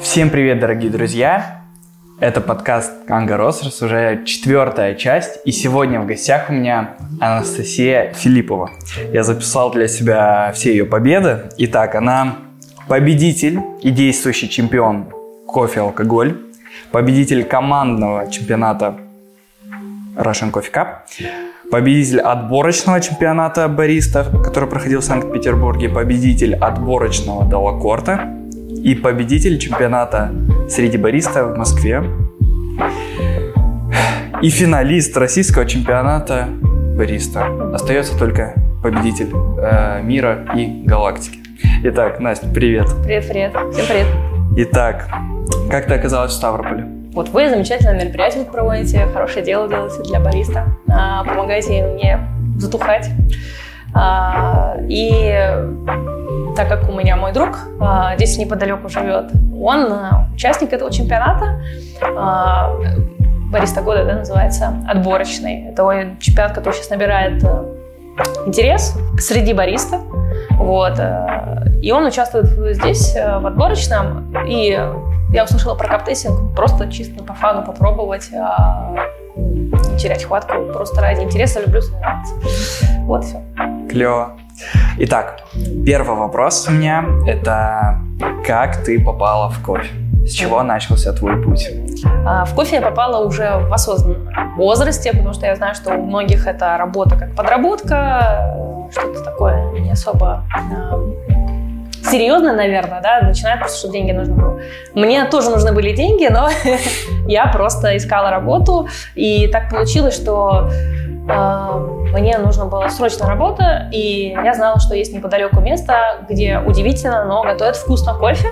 Всем привет, дорогие друзья! Это подкаст Канга Ростерс, уже четвертая часть, и сегодня в гостях у меня Анастасия Филиппова. Я записал для себя все ее победы. Итак, она победитель и действующий чемпион кофе-алкоголь, победитель командного чемпионата Russian Coffee Cup, победитель отборочного чемпионата бариста, который проходил в Санкт-Петербурге, победитель отборочного Далакорта и победитель чемпионата среди бариста в Москве и финалист российского чемпионата бариста. Остается только победитель э, мира и галактики. Итак, Настя, привет. Привет, привет. Всем привет. Итак, как ты оказалась в Ставрополе? Вот вы замечательное мероприятие проводите, хорошее дело делаете для бариста, а, помогаете мне затухать. А, и так как у меня мой друг а, здесь неподалеку живет, он участник этого чемпионата, бариста года, да, называется, отборочный. Это чемпионат, который сейчас набирает э, интерес среди бариста. Вот. Э, и он участвует здесь, э, в отборочном. И я услышала про каптессинг просто чисто по фану попробовать, а не терять хватку, просто ради интереса люблю заниматься. Вот все. Клево. Итак, первый вопрос у меня – это как ты попала в кофе? С чего начался твой путь? А, в кофе я попала уже в осознанном возрасте, потому что я знаю, что у многих это работа как подработка, что-то такое не особо серьезно, наверное, да, начинает просто, чтобы деньги нужны были. Мне тоже нужны были деньги, но я просто искала работу, и так получилось, что мне нужно было срочно работа, и я знала, что есть неподалеку место, где удивительно, но готовят вкусно кофе,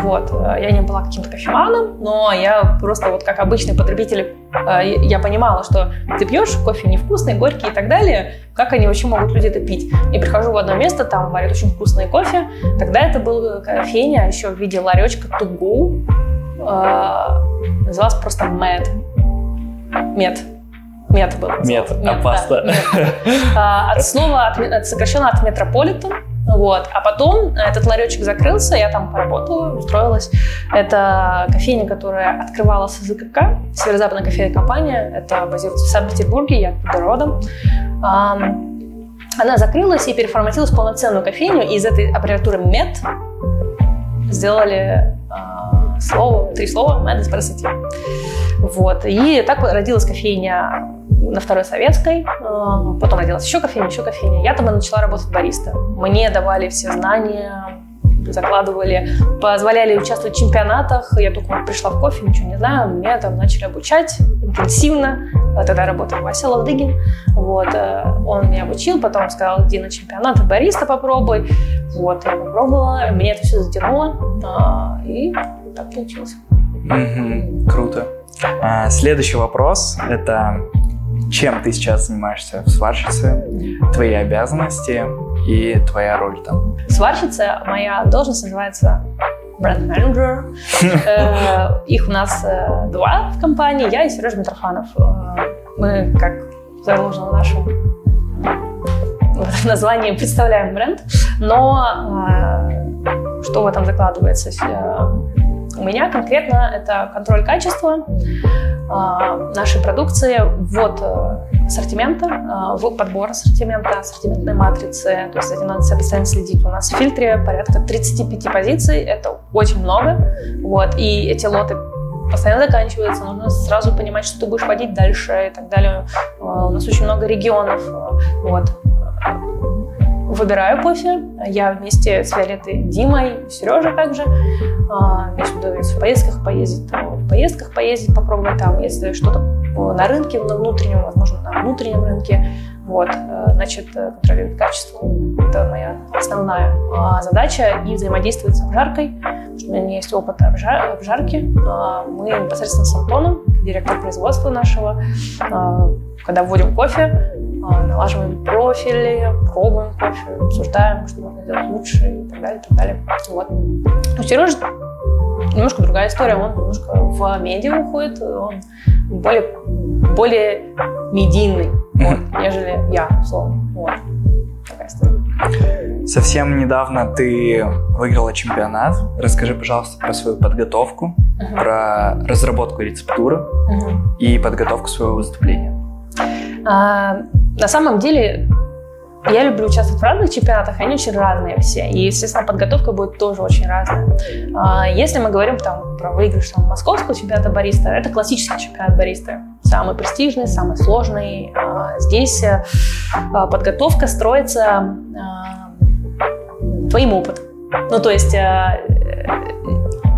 вот. Э, я не была каким-то кофеманом, но я просто вот как обычный потребитель, э, я понимала, что ты пьешь кофе невкусный, горький и так далее, как они вообще могут люди это пить? И прихожу в одно место, там варят очень вкусный кофе. Тогда это был кофейня еще в виде ларечка to go. Э, называлась просто Met. Мет. Мет был. Мет, а паста? От слова, от, сокращенно от метрополитен. Вот. А потом этот ларечек закрылся, я там поработала, устроилась. Это кофейня, которая открывала СЗКК, Северо-Западная кофейная компания. Это базируется в Санкт-Петербурге, я оттуда родом. Она закрылась и переформатилась в полноценную кофейню. И из этой аббревиатуры MED сделали э, слово, три слова «Med Espresso Вот. И так родилась кофейня на Второй Советской, а, потом родилась еще кофейня, еще кофейня. Я там и начала работать бариста. Мне давали все знания, закладывали, позволяли участвовать в чемпионатах. Я только пришла в кофе, ничего не знаю, меня там начали обучать интенсивно. Тогда работал Вася Лавдыгин. Вот. Э, он меня обучил, потом сказал, иди на чемпионат, бариста попробуй. Вот, я попробовала, меня это все затянуло, а, и так получилось. Mm-hmm. Круто. А, следующий вопрос – это чем ты сейчас занимаешься в сварщице, твои обязанности и твоя роль там? Сварщица, моя должность называется бренд-менеджер. Э, их у нас э, два в компании, я и Сережа Митрофанов. Э, мы, как заложено в нашем названии, представляем бренд, но что в этом закладывается? У меня конкретно это контроль качества, а, нашей продукции, ввод э, ассортимента, а, подбор ассортимента, ассортиментной матрицы. То есть этим надо постоянно следить. У нас в фильтре порядка 35 позиций. Это очень много. Вот. И эти лоты постоянно заканчиваются, нужно сразу понимать, что ты будешь водить дальше и так далее. А, у нас очень много регионов. Вот. Выбираю кофе. Я вместе с Виолеттой, Димой, Сережей также имеешь в виду, если в поездках поездить, в поездках поездить, попробовать там, если что-то на рынке, на внутреннем, возможно, на внутреннем рынке. Вот, э, значит, э, контролировать качество – это моя основная а, задача, и взаимодействовать с обжаркой, у меня есть опыт обжарки. А, мы непосредственно с Антоном, директор производства нашего, а, когда вводим кофе, налаживаем профили, пробуем кофе, обсуждаем, что можно сделать лучше и так далее, и так далее. Вот. У Сережи немножко другая история, он немножко в медиа уходит, он более, более медийный, вот, нежели я, условно. Вот. Такая история. Совсем недавно ты выиграла чемпионат. Расскажи, пожалуйста, про свою подготовку, uh-huh. про разработку рецептуры uh-huh. и подготовку своего выступления. А, на самом деле я люблю участвовать в разных чемпионатах, они очень разные все. И, естественно, подготовка будет тоже очень разная. А, если мы говорим там, про выигрыш там, московского чемпионата бариста, это классический чемпионат бариста. Самый престижный, самый сложный. А, здесь э, а, подготовка строится твоим опытом. Ну, то есть э,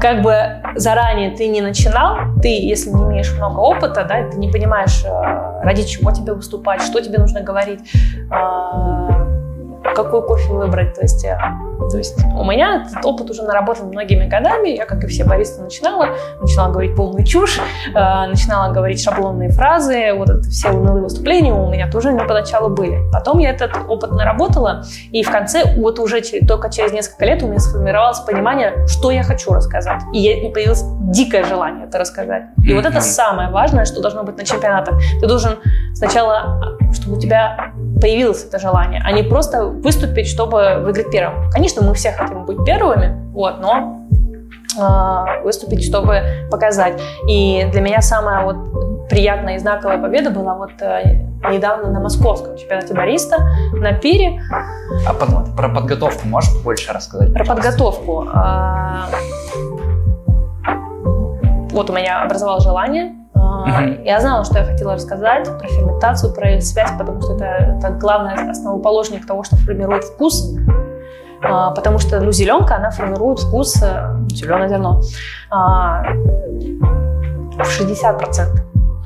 как бы заранее ты не начинал, ты, если не имеешь много опыта, да, ты не понимаешь, э, ради чего тебе выступать, что тебе нужно говорить, а, какой кофе выбрать. То есть, э, то есть у меня этот опыт уже наработан многими годами. Я, как и все баристы, начинала. Начинала говорить полную чушь, э, начинала говорить шаблонные фразы. Вот это все унылые выступления у меня тоже не поначалу были. Потом я этот опыт наработала, и в конце, вот уже только через несколько лет у меня сформировалось понимание, что я хочу рассказать. И я, появилось дикое желание это рассказать. И mm-hmm. вот это самое важное, что должно быть на чемпионатах. Ты должен сначала, чтобы у тебя появилось это желание, а не просто выступить, чтобы выиграть первым. Конечно, мы все хотим быть первыми, вот, но э, выступить, чтобы показать. И для меня самая вот приятная и знаковая победа была вот э, недавно на московском чемпионате бариста на пире. А под, про подготовку можешь больше рассказать? Про подготовку. Э, вот у меня образовалось желание Я знала, что я хотела рассказать про ферментацию, про связь, потому что это, это главный основоположник того, что формирует вкус. А, потому что ну, зеленка, она формирует вкус, э, зеленое зерно, а, в 60%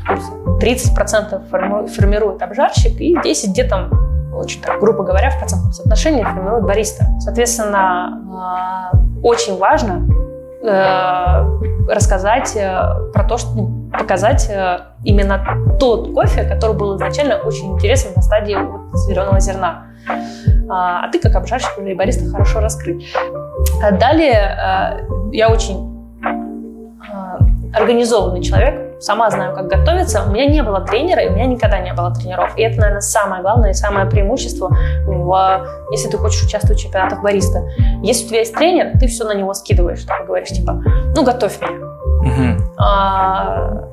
вкуса. 30% формирует обжарщик, и 10 где-то очень так, грубо говоря, в процентном соотношении формирует бариста. Соответственно, а, очень важно рассказать э, про то, что ну, показать э, именно тот кофе, который был изначально очень интересен на стадии вот зеленого зерна. А, а ты, как обжарщик или бариста, хорошо раскрыть. Далее э, я очень э, организованный человек, сама знаю, как готовиться. У меня не было тренера, и у меня никогда не было тренеров. И это, наверное, самое главное и самое преимущество, в, если ты хочешь участвовать в чемпионатах бариста. Если у тебя есть тренер, ты все на него скидываешь, так говоришь, типа, ну, готовь меня. Угу. А,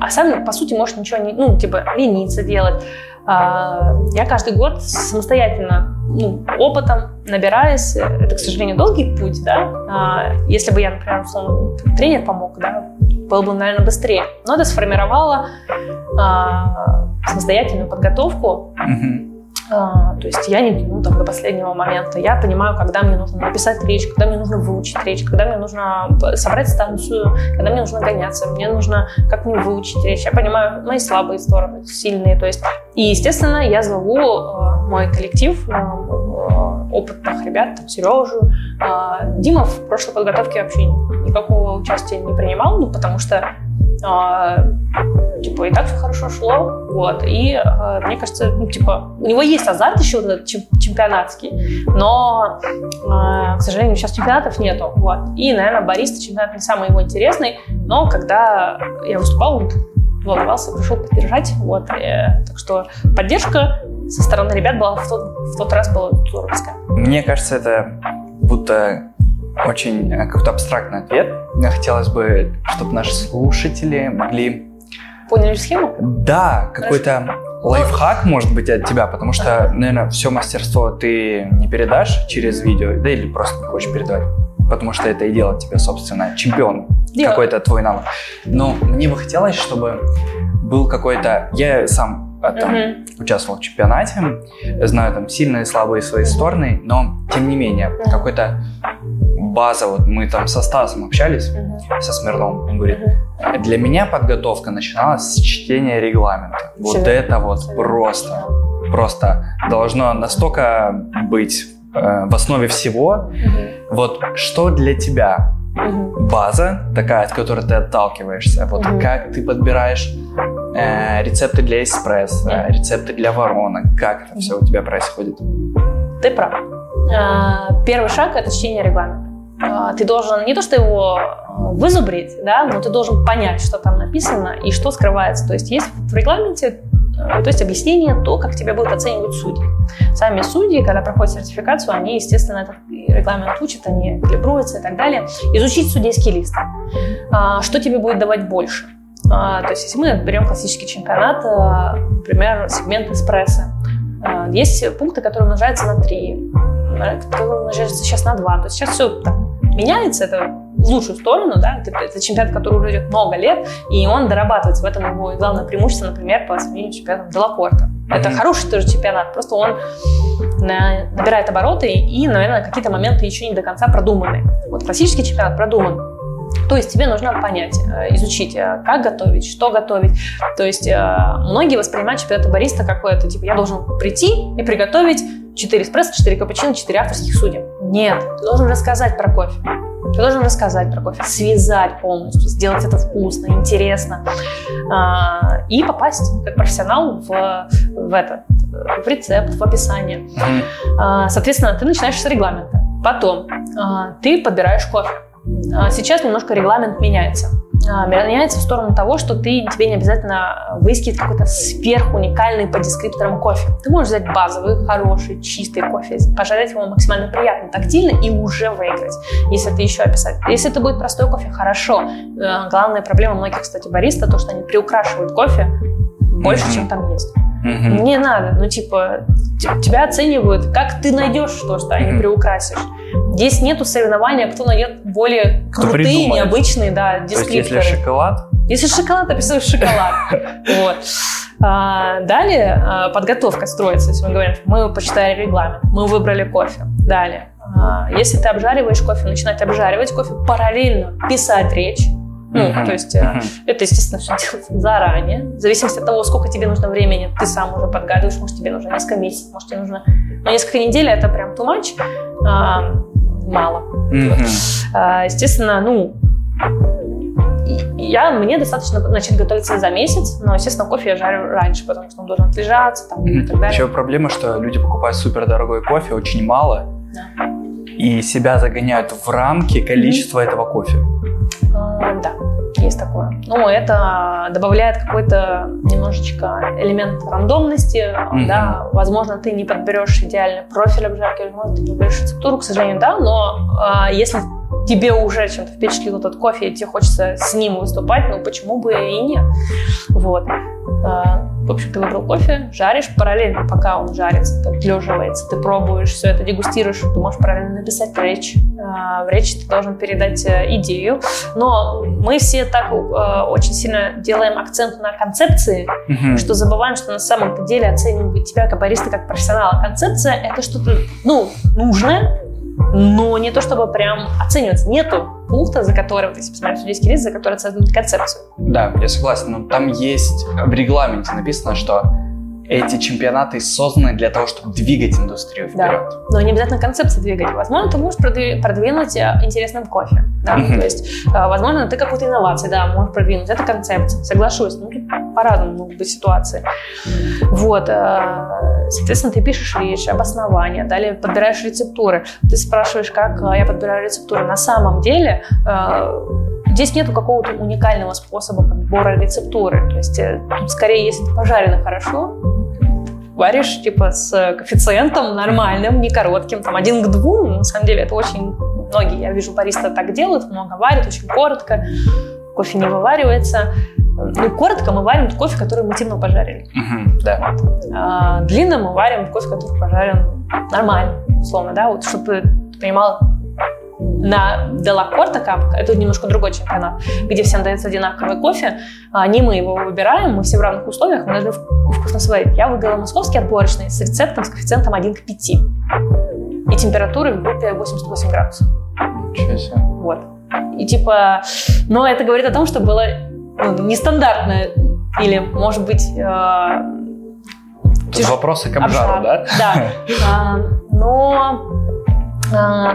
а сам, по сути, можешь ничего не, ну, типа, лениться делать. А, я каждый год самостоятельно, ну, опытом набираюсь. Это, к сожалению, долгий путь, да. А, если бы я, например, условно, тренер помог, да, было бы, наверное, быстрее. Но это сформировало а, самостоятельную подготовку. Mm-hmm то есть я не тяну там до последнего момента. Я понимаю, когда мне нужно написать речь, когда мне нужно выучить речь, когда мне нужно собрать станцию, когда мне нужно гоняться, мне нужно как мне выучить речь. Я понимаю мои слабые стороны, сильные. То есть, и, естественно, я зову э, мой коллектив, э, э, опытных ребят, там, Сережу. Э, Дима в прошлой подготовке вообще никакого участия не принимал, ну, потому что а, типа, и так все хорошо шло, вот, и а, мне кажется, ну, типа, у него есть азарт еще этот чемпионатский, но, а, к сожалению, сейчас чемпионатов нету, вот, и, наверное, бариста чемпионат не самый его интересный, но когда я выступал, он волновался, пришел поддержать, вот, э, так что поддержка со стороны ребят была в тот, в тот раз была здоровская. Мне кажется, это будто очень э, какой-то абстрактный ответ. Мне хотелось бы, чтобы наши слушатели могли... Поняли схему? Да, какой-то лайфхак может быть от тебя, потому что, наверное, все мастерство ты не передашь через видео, да или просто не хочешь передавать, потому что это и делает тебя, собственно, чемпион, какой-то твой навык. Но мне бы хотелось, чтобы был какой-то... Я сам а, там, uh-huh. участвовал в чемпионате, знаю там сильные и слабые свои стороны, но тем не менее какой-то база, вот мы там со Стасом общались, uh-huh. со Смирновым, он говорит, uh-huh. для меня подготовка начиналась с чтения регламента. Вот верно. это вот Все просто, просто должно настолько быть э, в основе всего. Uh-huh. Вот что для тебя uh-huh. база такая, от которой ты отталкиваешься, вот uh-huh. как ты подбираешь э, рецепты для эспрессо, uh-huh. рецепты для воронок, как это uh-huh. все у тебя происходит? Ты прав. А, первый шаг – это чтение регламента. А, ты должен не то, что его э, вызубрить, да, но ты должен понять, что там написано и что скрывается. То есть есть в регламенте то есть объяснение, то, как тебя будут оценивать судьи. Сами судьи, когда проходят сертификацию, они, естественно, этот регламент учат, они калибруются и так далее. Изучить судейский лист. А, что тебе будет давать больше? А, то есть, если мы берем классический чемпионат, а, например, сегмент эспрессо, есть пункты, которые умножаются на 3, которые умножаются сейчас на 2. То есть сейчас все так, меняется, это в лучшую сторону, да, это, чемпионат, который уже идет много лет, и он дорабатывается. В этом его главное преимущество, например, по сравнению с чемпионатом Делакорта. Это хороший тоже чемпионат, просто он на, набирает обороты и, наверное, какие-то моменты еще не до конца продуманы. Вот классический чемпионат продуман. То есть тебе нужно понять, э, изучить, э, как готовить, что готовить. То есть э, многие воспринимают чемпионат бариста какое-то, типа, я должен прийти и приготовить 4 эспрессо, 4 капучино, 4 авторских судей. Нет, ты должен рассказать про кофе. Ты должен рассказать про кофе, связать полностью, сделать это вкусно, интересно а, и попасть как профессионал в, в это, в рецепт, в описание. А, соответственно, ты начинаешь с регламента. Потом а, ты подбираешь кофе. Сейчас немножко регламент меняется. А, меняется в сторону того, что ты, тебе не обязательно выискивать какой-то сверхуникальный по дескрипторам кофе. Ты можешь взять базовый, хороший, чистый кофе, пожарить его максимально приятно, тактильно и уже выиграть, если ты еще описать. Если это будет простой кофе, хорошо. Э, главная проблема многих, кстати, бариста, то, что они приукрашивают кофе больше, чем там есть. Mm-hmm. Не надо, ну типа тебя оценивают, как ты найдешь то, что они mm-hmm. приукрасишь. Здесь нету соревнования, кто найдет более кто крутые, придумает. необычные, да, дескрипторы. То есть, если шоколад? Если шоколад, описываешь шоколад. Вот. А, далее а, подготовка строится. Если мы говорим, мы почитали регламент, мы выбрали кофе. Далее. А, если ты обжариваешь кофе, начинать обжаривать кофе, параллельно писать речь, ну, uh-huh. то есть uh-huh. это, естественно, все делается заранее. В зависимости от того, сколько тебе нужно времени, ты сам уже подгадываешь. Может, тебе нужно несколько месяцев, может, тебе нужно... Но несколько недель — это прям too much. А, мало. Uh-huh. А, естественно, ну, я, мне достаточно начать готовиться за месяц, но, естественно, кофе я жарю раньше, потому что он должен отлежаться там, mm-hmm. и так далее. Еще проблема, что люди покупают супер дорогой кофе, очень мало, да. и себя загоняют в рамки количества mm-hmm. этого кофе. А, да, есть такое. Ну, это добавляет какой-то немножечко элемент рандомности. Mm-hmm. Да, возможно, ты не подберешь идеальный профиль обжарки, возможно, ты подберешь рецептуру, к сожалению, да, но а, если тебе уже чем-то впечатлил этот кофе, и тебе хочется с ним выступать, ну почему бы и нет. Вот. В общем, ты выбрал кофе, жаришь параллельно, пока он жарится, отлеживается, ты пробуешь все это, дегустируешь, ты можешь параллельно написать речь. А, в речи ты должен передать э, идею. Но мы все так э, очень сильно делаем акцент на концепции, mm-hmm. что забываем, что на самом-то деле оценивают тебя как бариста, как профессионала. Концепция — это что-то, ну, нужное, но не то чтобы прям оцениваться. Нету пункта, за которым, если посмотреть судейский лист, за который оценивают концепцию. Да, я согласен, но там есть в регламенте написано, что эти чемпионаты созданы для того, чтобы двигать индустрию вперед. Да. Но не обязательно концепции двигать. Возможно, ты можешь продвинуть э, интересным кофе. Да? Mm-hmm. То есть, э, возможно, ты какую-то инновацию, да, можешь продвинуть. Это концепция. Соглашусь. Ну, тут по-разному могут быть ситуации. Вот. Э, соответственно, ты пишешь речь, обоснование, далее подбираешь рецептуры. Ты спрашиваешь, как я подбираю рецептуры. На самом деле, Здесь нету какого-то уникального способа подбора рецептуры. То есть тут скорее, если это пожарено хорошо, варишь типа с коэффициентом нормальным, не коротким, там один к двум. На самом деле это очень многие, я вижу, бариста так делают, много варят, очень коротко, кофе не вываривается. Ну, коротко мы варим кофе, который мы темно пожарили. Uh-huh, да. А, длинно мы варим кофе, который пожарен нормально, условно, да, вот чтобы ты понимал, на Делакорта Кап, это немножко другой чемпионат, где всем дается одинаковый кофе, а не мы его выбираем, мы все в равных условиях, мы должны вкусно сварить. Я выбрала московский отборочный с рецептом с коэффициентом 1 к 5 и температурой в группе 88 градусов. Ничего себе. Вот. И типа, но это говорит о том, что было ну, нестандартное или, может быть, э, Тут вопросы к обжару, да? Да. А, но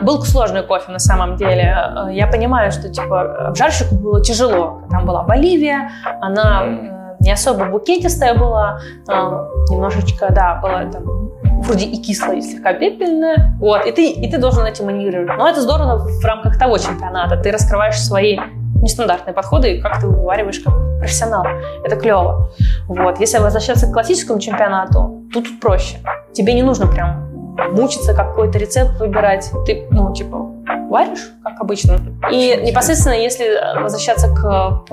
был сложный кофе на самом деле. А, я понимаю, что типа обжарщику было тяжело. Там была Боливия, она э, не особо букетистая была, а, немножечко, да, была там вроде и кислая, и слегка пепельная. Вот, и ты, и ты должен этим маневрировать. Но это здорово в рамках того чемпионата. Ты раскрываешь свои нестандартные подходы, и как ты вывариваешь как профессионал. Это клево. Вот. Если возвращаться к классическому чемпионату, тут проще. Тебе не нужно прям мучиться, какой-то рецепт выбирать. Ты, ну, типа, варишь, как обычно. И непосредственно, если возвращаться к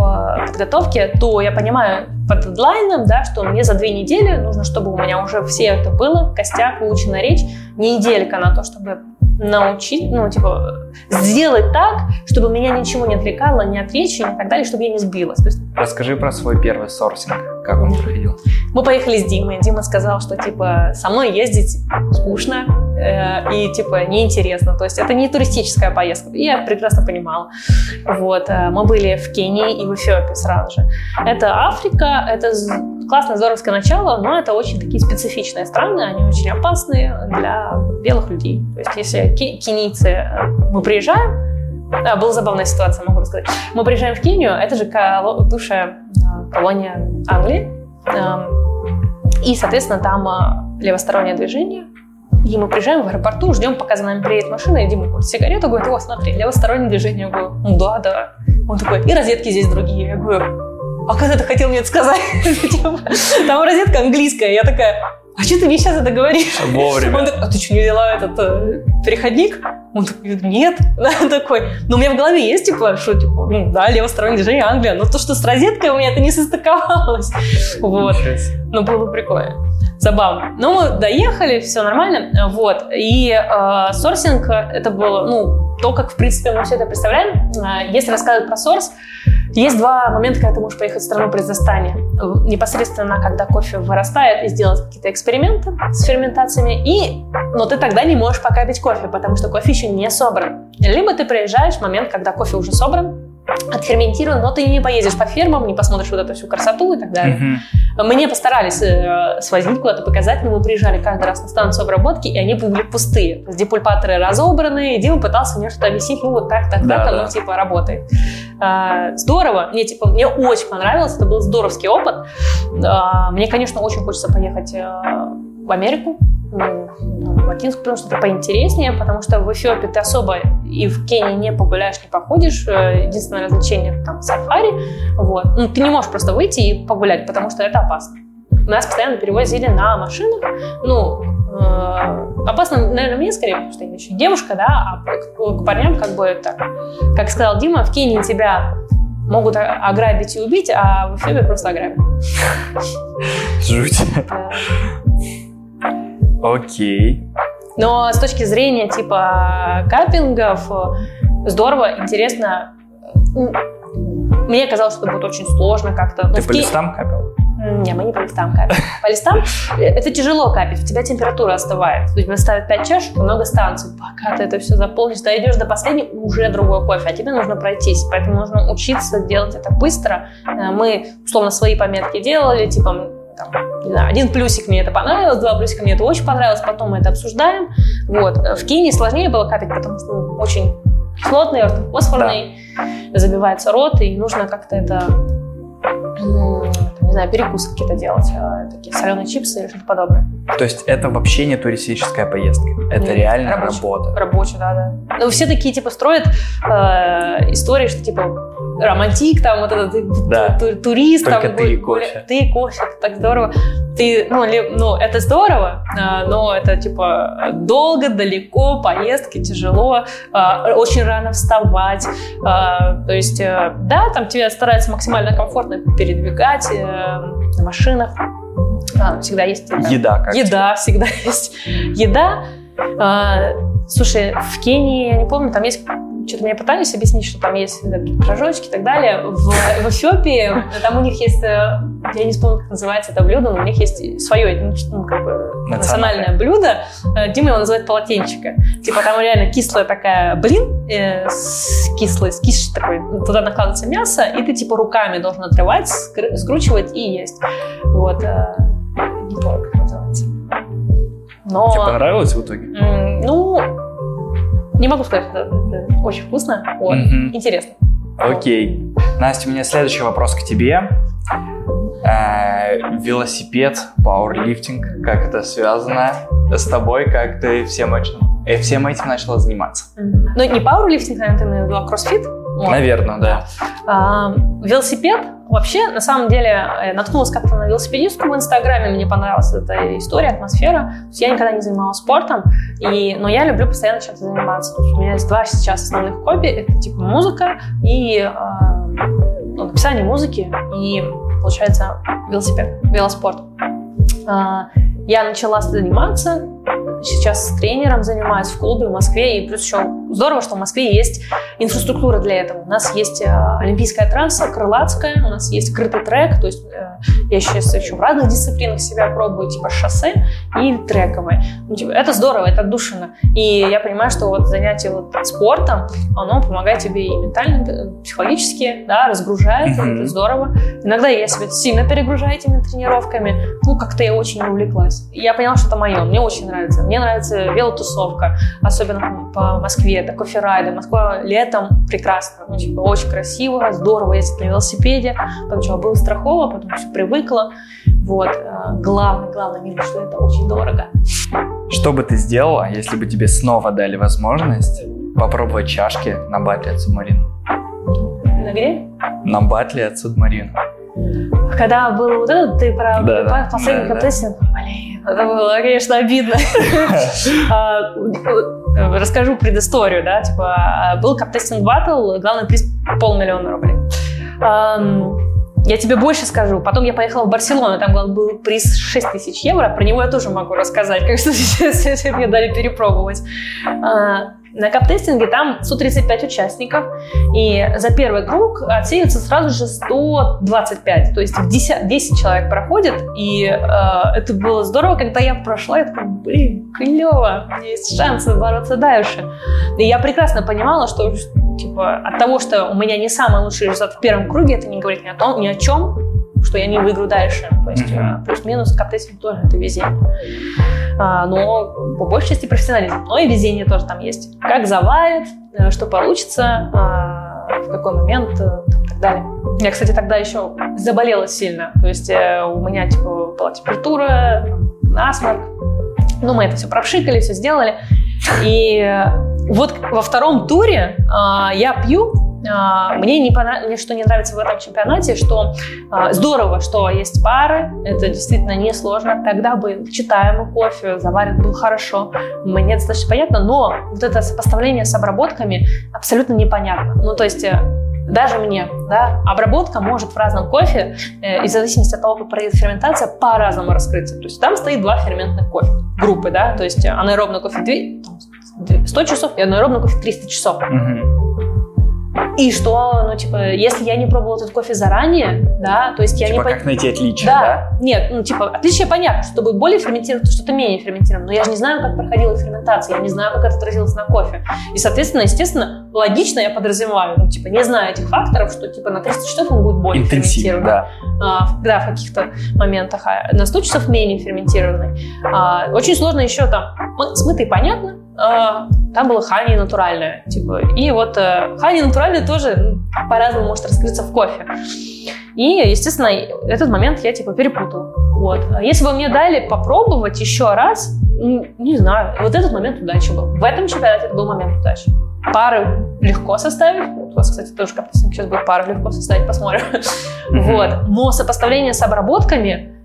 подготовке, то я понимаю по дедлайнам, да, что мне за две недели нужно, чтобы у меня уже все это было, костяк, выучена речь, не неделька на то, чтобы научить, ну, типа, сделать так, чтобы меня ничего не отвлекало, не от речи, и так далее, чтобы я не сбилась. То есть... Расскажи про свой первый сорсинг, как он проходил. Мы поехали с Димой. Дима сказал, что, типа, со мной ездить скучно э, и, типа, неинтересно. То есть это не туристическая поездка. Я прекрасно понимала. Вот. Э, мы были в Кении и в Эфиопии сразу же. Это Африка, это классное, здоровское начало, но это очень такие специфичные страны, они очень опасные для белых людей. То есть если кенийцы, э, мы приезжаем, да, была забавная ситуация, могу рассказать. Мы приезжаем в Кению, это же бывшая э, колония Англии, и, соответственно, там э, левостороннее движение, и мы приезжаем в аэропорту, ждем, пока за нами приедет машина, и Дима курит сигарету, говорит, о, смотри, левостороннее движение. Я говорю, ну да, да. Он такой, и розетки здесь другие. Я говорю, а когда ты хотел мне это сказать? Типа, там розетка английская. Я такая, а что ты мне сейчас это говоришь? Вовремя. Он такой, а ты что, не взяла этот э, переходник? Он такой, нет. Такой, ну у меня в голове есть, типа, что, типа, ну да, левостороннее движение Англия, но то, что с розеткой у меня это не состыковалось. Вот. Ну, было бы прикольно. Забавно. Но мы доехали, все нормально. Вот. И э, сорсинг, это было, ну, то, как, в принципе, мы все это представляем. Э, если рассказывать про сорс, есть два момента, когда ты можешь поехать в страну произрастания. Непосредственно, когда кофе вырастает, и сделать какие-то эксперименты с ферментациями. И, но ты тогда не можешь пока пить кофе, потому что кофе еще не собран. Либо ты приезжаешь в момент, когда кофе уже собран, отферментирован, но ты не поедешь по фермам, не посмотришь вот эту всю красоту и так далее. Mm-hmm. Мы не постарались э, свозить куда-то, показать, но мы приезжали каждый раз на станцию обработки, и они были пустые. То есть депульпаторы разобраны, и Дима пытался мне что-то объяснить, ну вот так, так, да, так, да. оно типа работает. Э, здорово, мне типа, мне очень понравилось, это был здоровский опыт. Э, мне, конечно, очень хочется поехать э, в Америку, ну, в Латинск, потому что это поинтереснее, потому что в Эфиопии ты особо и в Кении не погуляешь, не походишь. Э, единственное развлечение там сафари. Вот. Ну, ты не можешь просто выйти и погулять, потому что это опасно. Нас постоянно перевозили на машинах. Ну, опасно, наверное, мне скорее, потому что я еще девушка, да, а к, парням как бы так. Как сказал Дима, в Кении тебя могут ограбить и убить, а в Эфиопии просто ограбят. Жуть. Окей. Но с точки зрения типа каппингов, здорово, интересно. Мне казалось, что это будет очень сложно как-то. Ты по листам капил? Не, мы не по листам капим. По листам это тяжело капить, у тебя температура остывает. То есть ставят 5 чашек много станций. Пока ты это все заполнишь, дойдешь до последней, уже другой кофе, а тебе нужно пройтись. Поэтому нужно учиться делать это быстро. Э, мы, условно, свои пометки делали, типа там, не знаю, один плюсик мне это понравилось, два плюсика мне это очень понравилось, потом мы это обсуждаем. Вот. В Кении сложнее было капить, потому что ну, очень кислотный, фосфорный, да. забивается рот, и нужно как-то это не знаю, перекусы какие-то делать, а, такие соленые чипсы или что-то подобное. То есть это вообще не туристическая поездка, это Нет, реально рабочая, работа. Рабочая, да, да. Ну, все такие, типа, строят э, истории, что, типа, романтик, там, вот этот да. турист. Только там, ты и кофе. Ты и кофе, это так здорово. Ты, ну, ли, ну, это здорово, э, но это, типа, долго, далеко, поездки, тяжело, э, очень рано вставать. Э, то есть, э, да, там тебя стараются максимально комфортно передвигать, э, на машинах. А, всегда есть еда. Как еда, всегда есть еда. А, слушай, в Кении, я не помню, там есть что-то мне пытались объяснить, что там есть пирожочки и так далее. В, в Эфиопии там у них есть, э, я не вспомню, как называется это блюдо, но у них есть свое ну, как бы, национальное блюдо. Э, Дима его называет полотенчика. Типа там реально кислая такая блин, э, с кислой, с киш такой, туда накладывается мясо, и ты типа руками должен отрывать, скручивать и есть. Вот. Э, не помню, как называется. Но, Тебе понравилось в итоге? Ну, не могу сказать, что это, это очень вкусно. Вот. Mm-hmm. Интересно. Окей. Настя, у меня следующий вопрос к тебе. Э, велосипед, пауэрлифтинг, как это связано с тобой, как ты всем этим, э, всем этим начала заниматься? Mm-hmm. Ну, не пауэрлифтинг, наверное, ты имеешь в виду, а кроссфит? Вот. Наверное, да. А, велосипед вообще, на самом деле, я наткнулась как-то на велосипедистку в Инстаграме, мне понравилась эта история, атмосфера. То есть я никогда не занималась спортом, и, но я люблю постоянно чем-то заниматься. То есть у меня есть два сейчас основных хобби. Это типа музыка и э, ну, написание музыки и, получается, велосипед, велоспорт. Э, я начала заниматься сейчас с тренером занимаюсь в клубе в Москве. И плюс еще здорово, что в Москве есть инфраструктура для этого. У нас есть э, олимпийская трасса, крылатская, у нас есть крытый трек. То есть э, я сейчас еще в разных дисциплинах себя пробую, типа шоссе и трековые. Ну, типа, это здорово, это отдушина. И я понимаю, что вот занятие вот спортом, оно помогает тебе и ментально, и э, психологически, да, разгружает, mm-hmm. это здорово. Иногда я себя сильно перегружаю этими тренировками. Ну, как-то я очень увлеклась. Я поняла, что это мое, мне очень нравится. Мне нравится велотусовка, особенно по Москве, это кофе-райды. Москва летом прекрасно, ну, типа, очень красиво, здорово ездить на велосипеде. Сначала было страхово, потом все привыкла. Вот. Э, главное, главное минус, что это очень дорого. Что бы ты сделала, если бы тебе снова дали возможность попробовать чашки на батле от Субмарин? На где? На батле от Субмарин. Когда был вот этот, ты про да, да, последний да, да. блин, это было, конечно, обидно. А, расскажу предысторию, да, типа, был каптестинг батл, главный приз полмиллиона рублей. Я тебе больше скажу. Потом я поехала в Барселону, там был приз 6 тысяч евро. Про него я тоже могу рассказать, как что сейчас мне дали перепробовать. На каптестинге там 135 участников, и за первый круг отсеивается сразу же 125, то есть 10, 10 человек проходит, и э, это было здорово, когда я прошла, я такая, блин, клево, у меня есть шансы бороться дальше. И я прекрасно понимала, что типа, от того, что у меня не самый лучший результат в первом круге, это не говорит ни о, том, ни о чем, что я не выиграю дальше. То есть mm-hmm. плюс-минус каптестинг тоже это везение. А, но по большей части профессионализм. Но и везение тоже там есть. Как завалит, э, что получится, а, в какой момент и э, так далее. Я, кстати, тогда еще заболела сильно. То есть у меня типа была температура, насморк. Ну, мы это все прошикали, все сделали. И вот во втором туре а, я пью мне, не понрав... мне что не нравится в этом чемпионате, что э, здорово, что есть пары, это действительно несложно. Тогда бы читаемый кофе заварен был хорошо, мне достаточно понятно, но вот это сопоставление с обработками абсолютно непонятно. Ну, то есть э, даже мне, да, обработка может в разном кофе, э, и в зависимости от того, как происходит ферментация, по-разному раскрыться. То есть там стоит два ферментных кофе, группы, да, то есть анаэробный кофе 2, 100 часов и анаэробный кофе 300 часов. Угу. И что, ну, типа, если я не пробовала этот кофе заранее, да, то есть я типа не... как найти отличие, да? да? Нет, ну, типа, отличие понятно, что будет более ферментировано, что-то менее ферментировано, но я же не знаю, как проходила ферментация, я не знаю, как это отразилось на кофе. И, соответственно, естественно, логично я подразумеваю, ну, типа, не зная этих факторов, что, типа, на 300 часов он будет более ферментированный. да. А, да, в каких-то моментах, а на 100 часов менее ферментированный. А, очень сложно еще там, смытый понятно, там было хани натуральное, типа, и вот э, хани натуральное тоже ну, по-разному может раскрыться в кофе. И, естественно, этот момент я, типа, перепутала. Вот. А если бы мне дали попробовать еще раз, ну, не знаю, вот этот момент удачи был. В этом чемпионате это был момент удачи. Пары легко составить. У вас, кстати, тоже как-то сейчас будет пары легко составить, посмотрим. Вот. Но сопоставление с обработками а,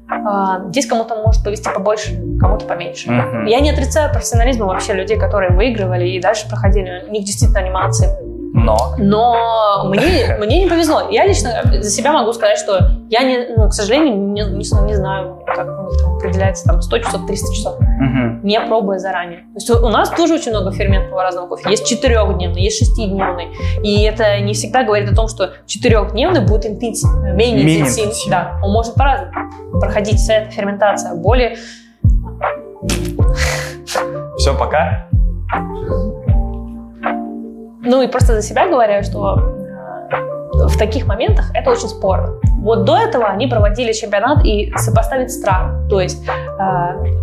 здесь кому-то может повести побольше, кому-то поменьше. Mm-hmm. Я не отрицаю профессионализма вообще людей, которые выигрывали и дальше проходили. У них действительно анимации но? Но мне, мне не повезло. Я лично за себя могу сказать, что я, не, ну, к сожалению, не, не, не знаю, как там определяется там 100 часов, 300 часов, угу. не пробуя заранее. То есть у нас тоже очень много ферментного разного кофе. Есть четырехдневный, есть шестидневный. И это не всегда говорит о том, что четырехдневный будет интенсив, менее, менее интенсивный. Интенсив. Да, он может по-разному проходить вся эта ферментация. Более... Все, пока. Ну и просто за себя говоря, что э, в таких моментах это очень спорно. Вот до этого они проводили чемпионат и сопоставить стран. То есть э,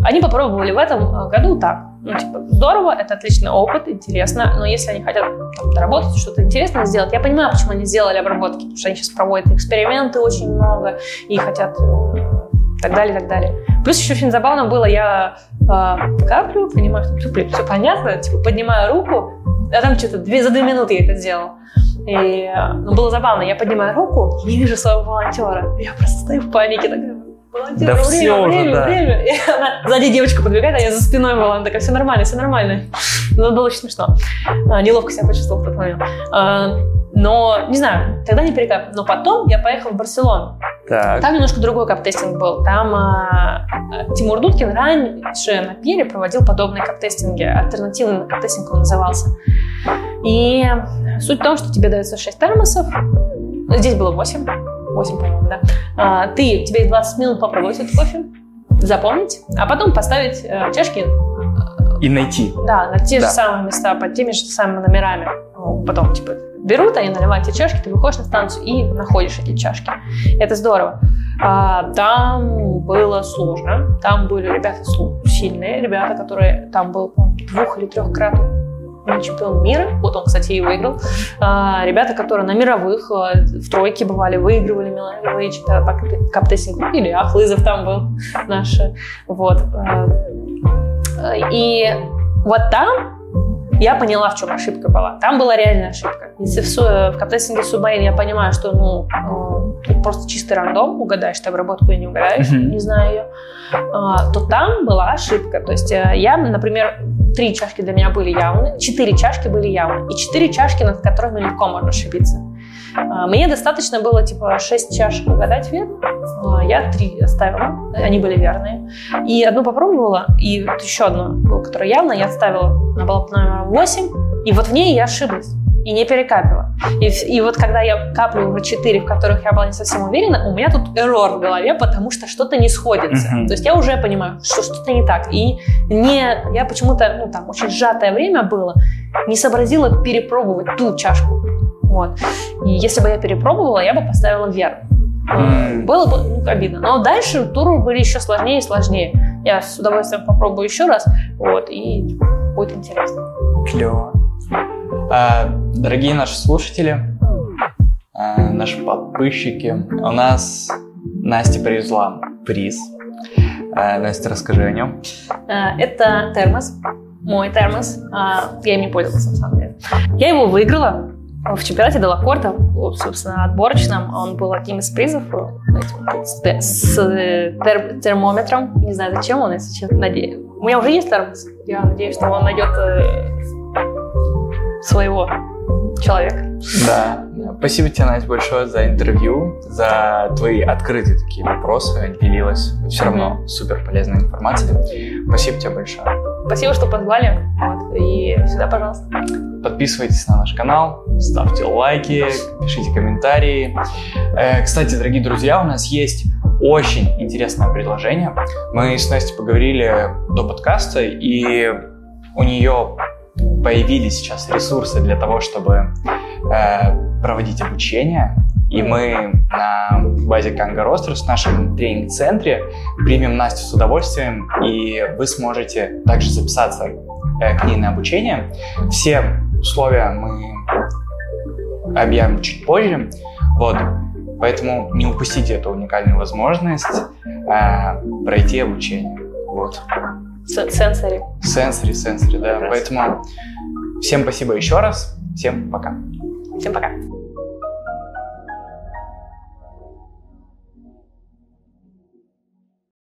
они попробовали в этом году так. Ну, типа, здорово, это отличный опыт, интересно, но если они хотят там, доработать, что-то интересное сделать, я понимаю, почему они сделали обработки, потому что они сейчас проводят эксперименты очень много и хотят э, так далее, так далее. Плюс еще очень забавно было, я э, каплю, понимаю, что блин, все понятно, типа, поднимаю руку, а там что-то две, за две минуты я это сделала. И ну, было забавно, я поднимаю руку и не вижу своего волонтера. Я просто стою в панике, такая, волонтер, Да время, все уже, время, да. время. И она сзади девочка подбегает, а я за спиной была. Она такая, все нормально, все нормально. Это было очень смешно. А, Неловко себя почувствовала в тот момент. А, Но, не знаю, тогда не перекап. Но потом я поехала в Барселону. Так. Там немножко другой каптестинг был. Там а, Тимур Дудкин раньше на Пере проводил подобные каптестинги. Альтернативный каптестинг он назывался. И суть в том, что тебе дается 6 термосов. Здесь было 8. 8, по-моему, да. А, ты, тебе есть 20 минут попробовать этот кофе, запомнить, а потом поставить э, чашки И найти. да, на те Да. же самые места, под теми же самыми номерами. Ну, Потом, типа, берут, они наливают эти чашки, ты выходишь на станцию и находишь эти чашки. Это здорово. А, там было сложно. Там были ребята сильные, ребята, которые... Там был, двух- или трехкратный чемпион мира. Вот он, кстати, и выиграл. А, ребята, которые на мировых а, в тройке бывали, выигрывали мировые чемпионаты по кап- каптестингу. Или Ахлызов там был наш. Вот. А, и вот там я поняла, в чем ошибка была. Там была реальная ошибка. Если в, в каптестинге субмарин я понимаю, что ну, э, просто чистый рандом, угадаешь ты обработку или не угадаешь, Мгм. не знаю ее, а, то там была ошибка. То есть э, я, например, три чашки для меня были явны, четыре чашки были явны, и четыре чашки, над которыми легко можно ошибиться. А, Мне достаточно было, типа, шесть чашек угадать верно. А, Я три оставила, они были верные. И одну попробовала, и еще одну, которая явно, я отставила. Она была номер 8, и вот в ней я ошиблась. И не перекапила. И, и вот когда я каплю уже 4, в которых я была не совсем уверена, у меня тут эррор в голове, потому что что-то не сходится. Мгм. То есть я уже понимаю, что что-то не так. И не, я почему-то, ну там, очень сжатое время было, не сообразила перепробовать ту чашку. Вот. И если бы я перепробовала, я бы поставила вверх. М. Было бы ну, обидно. Но дальше туры были еще сложнее и сложнее. Я с удовольствием попробую еще раз, вот, и будет интересно. Клево. А, дорогие наши слушатели, а, наши подписчики, у нас Настя привезла приз. А, Настя, расскажи о нем. Э, Это термос, мой термос. А, Я им не пользовалась, на самом деле. Я его выиграла в чемпионате Делакорта, собственно, отборочном. Он был одним из призов э, с, те- с, э, тер- термометром. Не знаю, зачем он, если честно. Надеюсь. У меня уже есть термос. Я надеюсь, что он найдет э, своего человека. Да. Спасибо тебе, Настя, большое за интервью, за твои открытые такие вопросы. Делилась все равно супер полезной информацией. Спасибо тебе большое. Спасибо, что позвали. Вот, и сюда, пожалуйста. Подписывайтесь на наш канал, ставьте лайки, пишите комментарии. Э, Кстати, дорогие друзья, у нас есть очень интересное предложение. Мы с Настей поговорили до подкаста, и у нее появились сейчас ресурсы для того, чтобы э, проводить обучение. И мы на базе Канга Ростерс в нашем тренинг-центре примем Настю с удовольствием, и вы сможете также записаться э, к ней на обучение. Все условия мы объявим чуть позже. Вот. Поэтому не упустите эту уникальную возможность э, пройти обучение. Вот. Сенсори. Сенсори, сенсори, да. Прекрасно. Поэтому всем спасибо еще раз. Всем пока. Всем пока.